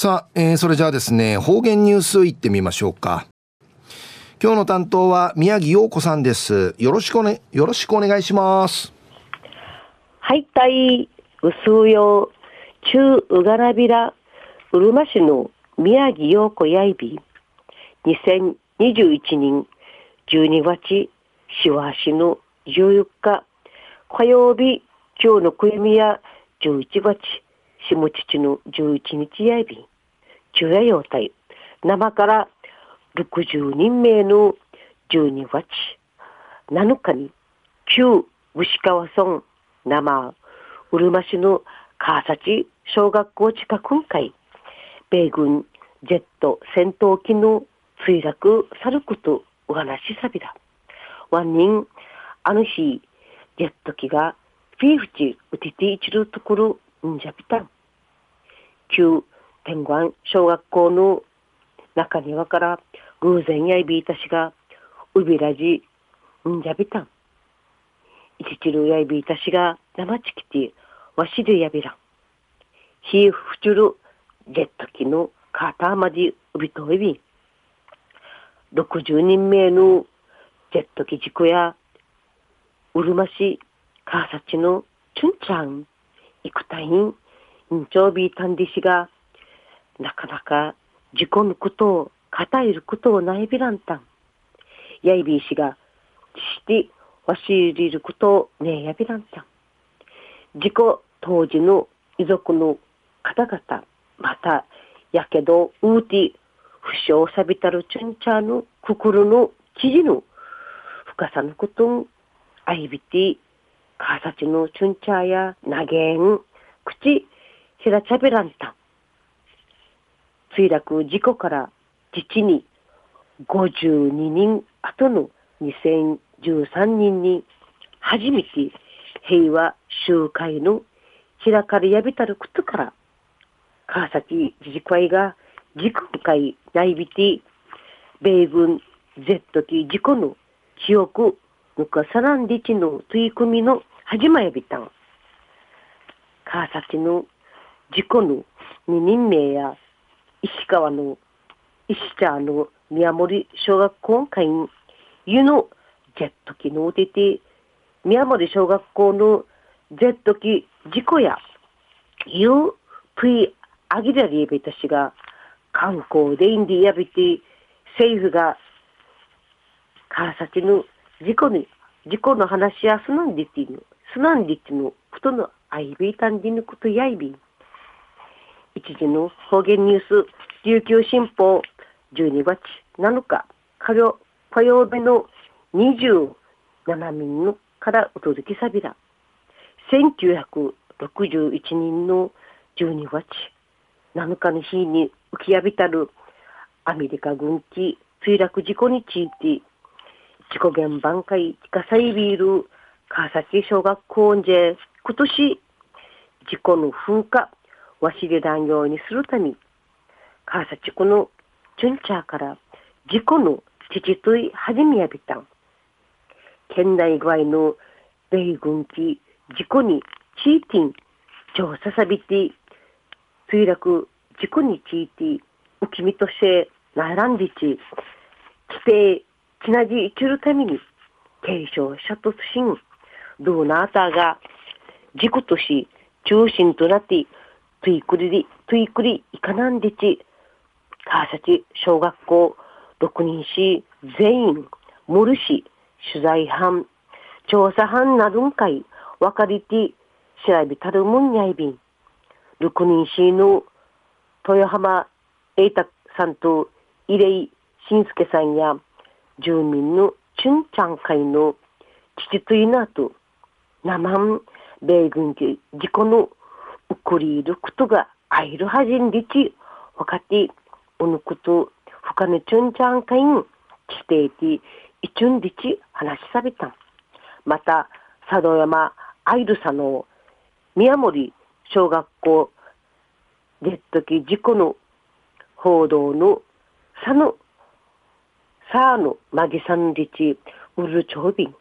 さあ、えー、それじゃあですね、方言ニュースいってみましょうか。今日の担当は宮城陽子さんです。よろしくおね、よろしくお願いします。はい、たい、うすうよ、中うがらびら、うるま市の宮城陽子やいび、2021年12月、しわしの14日、火曜日、今日のくゆみや11月、下父の11日やいび、昼夜用体、生から60人名の12月7日に旧牛川村生うるま市の川崎小学校近くん会米軍ジェット戦闘機の墜落さることお話しさびだ。ワン人あの日ジェット機がフィーフチ打てていちるところんじゃびたん。旧天眼小学校の中庭から偶然やいびいたしが、うびらじ、んじゃびたん。いちちるやいびいたしが、生ちきて、わしでやびらん。ひふちゅる、ジェット機のカーターまでうびといび。60人名のジェット機事故や、うるま市、カーサチのチュンちゃん、いくたいん、んちょうびたんでしが、なかなか事故のことを語ることをないびらんたん。やいびいしが、してわしりることをねえやびらんたん。事故当時の遺族の方々、また、やけど、ううて、負傷さびたるチュンチャーの心の記事の深さのことん、あいびて、かさちのチュンチャーや投げん、口、ひらちゃべらんた。墜落事故から実に52人後の2013年に初めて平和集会の開かれやびたることから川崎自治会が事故会内びて米軍 Z 機事故の記憶ぬかさらんりちの取り組みの始まやびたん川崎の事故の2人名や石川の石茶の宮森小学校会員、湯のジェット機の出て、宮森小学校のジェット機事故や、湯プイアギラリエベタ氏が観光でインディアビティ、政府が川崎の事故に、事故の話やすなんでっていうの、すなんでっていうの、ことのアイビータンディのことやいび。一時の方言ニュース、琉球新報12月7日火曜火曜日の27人のからお届けさびら。1961人の12月7日の日に浮きやびたるアメリカ軍機墜落事故について、事故現場会地下サイビール川崎小学校で今年事故の風化わしで断業にするため、川崎区のチュンチャーから事故の父とい始めやびたん。県内外の米軍機事故にチーティン調査さびて墜落事故について浮きみとしてならんでち規定ちなじいちるために軽傷者突進ドーナーターが事故とし中心となってトゥイクリリ、トゥイクリイカナンディチ、川崎小学校6人市全員、モル市取材班、調査班などんかい、わかりて、調べたるもんやいびん。6人市の豊浜栄太さんと入井晋介さんや住民のチュンチャン会の父といなと、生ん米軍機事故のウクリルクトがアイルハジンリチ、わかって、おぬくと、ふかねちゅんちゃんかいん、ちていて、いちゅんリチ、話しさびた。また、佐渡山アイルサの宮森小学校ジェット機事故の報道の佐野、さあのマギさんリチ、ウルチョビン。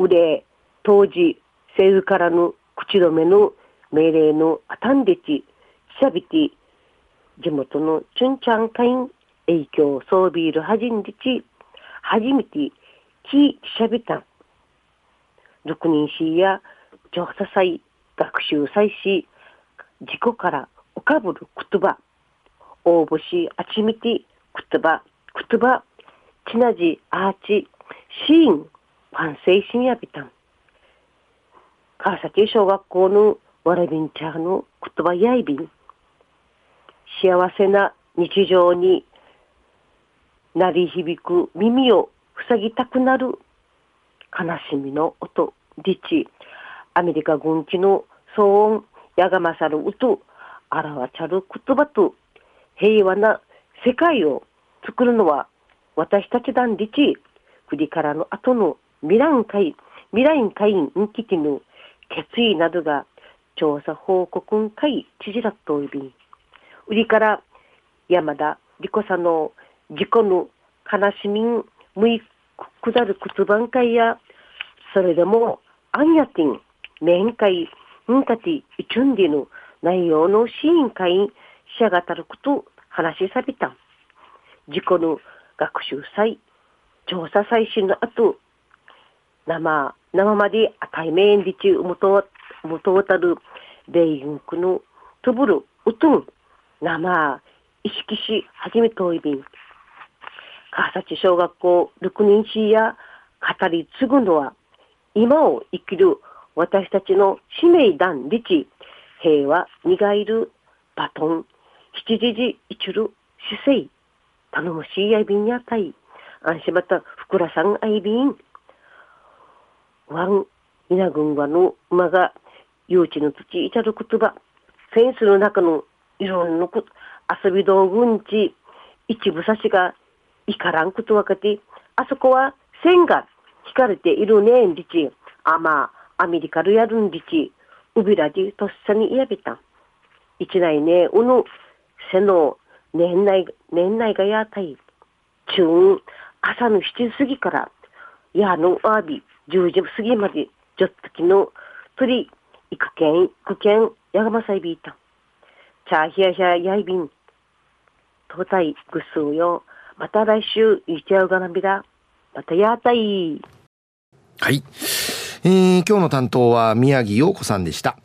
腕、当時、政府からの口止めの命令のあたんでち、しゃびて、地元のチュンチャン会員影響ソービールはじんりち、初めてキしゃべたん。六人しや調査祭、学習祭し、自己から浮かぶる言葉、応募し、あちみて言葉、言葉、ちなじ、アーチ、シーン、反省しやびたん。川崎小学校のわらびんちゃんの言葉やいびん。幸せな日常に鳴り響く耳を塞ぎたくなる悲しみの音、リチ、アメリカ軍機の騒音、やがまさる音、あらわちゃる言葉と平和な世界を作るのは私たち団リチ、国からの後の未来会、未来会員基地の決意などが調査報告会知事らといび売りから山田理子さんの事故の悲しみんむいくだる靴番会やそれでもアンヤティン面会んかていちゅんでの内容のシーン会しやがたること話しさびた。事故の学習祭調査最新の後生生まで対面でちむとむとたる米軍区のとぶるうとん生意識し始めといびん川崎小学校6人市や語り継ぐのは今を生きる私たちの使命団理知平和にがいるバトン七時時一る姿勢頼もしいやいびんやたい安心またふくらさんあいびんワン稲群はの馬が幼稚の土いたる言葉フェンスの中のいろんな遊び道具んち一部差しがいからんことわかてあそこは線が引かれているねんりちあまあアメリカルやるんりちうびらじとっさにいやびた一内ねうぬせの年内年内がやたい中朝の7時過ぎからやのあび10時過ぎまでちょっときの鳥行くけん行くけんやがまさいびいた。チャーヒヤヒヤやいびん東西ぐすうよ。また来週いちゃうがなびらまたやたいはい、えー、今日の担当は宮城陽子さんでした。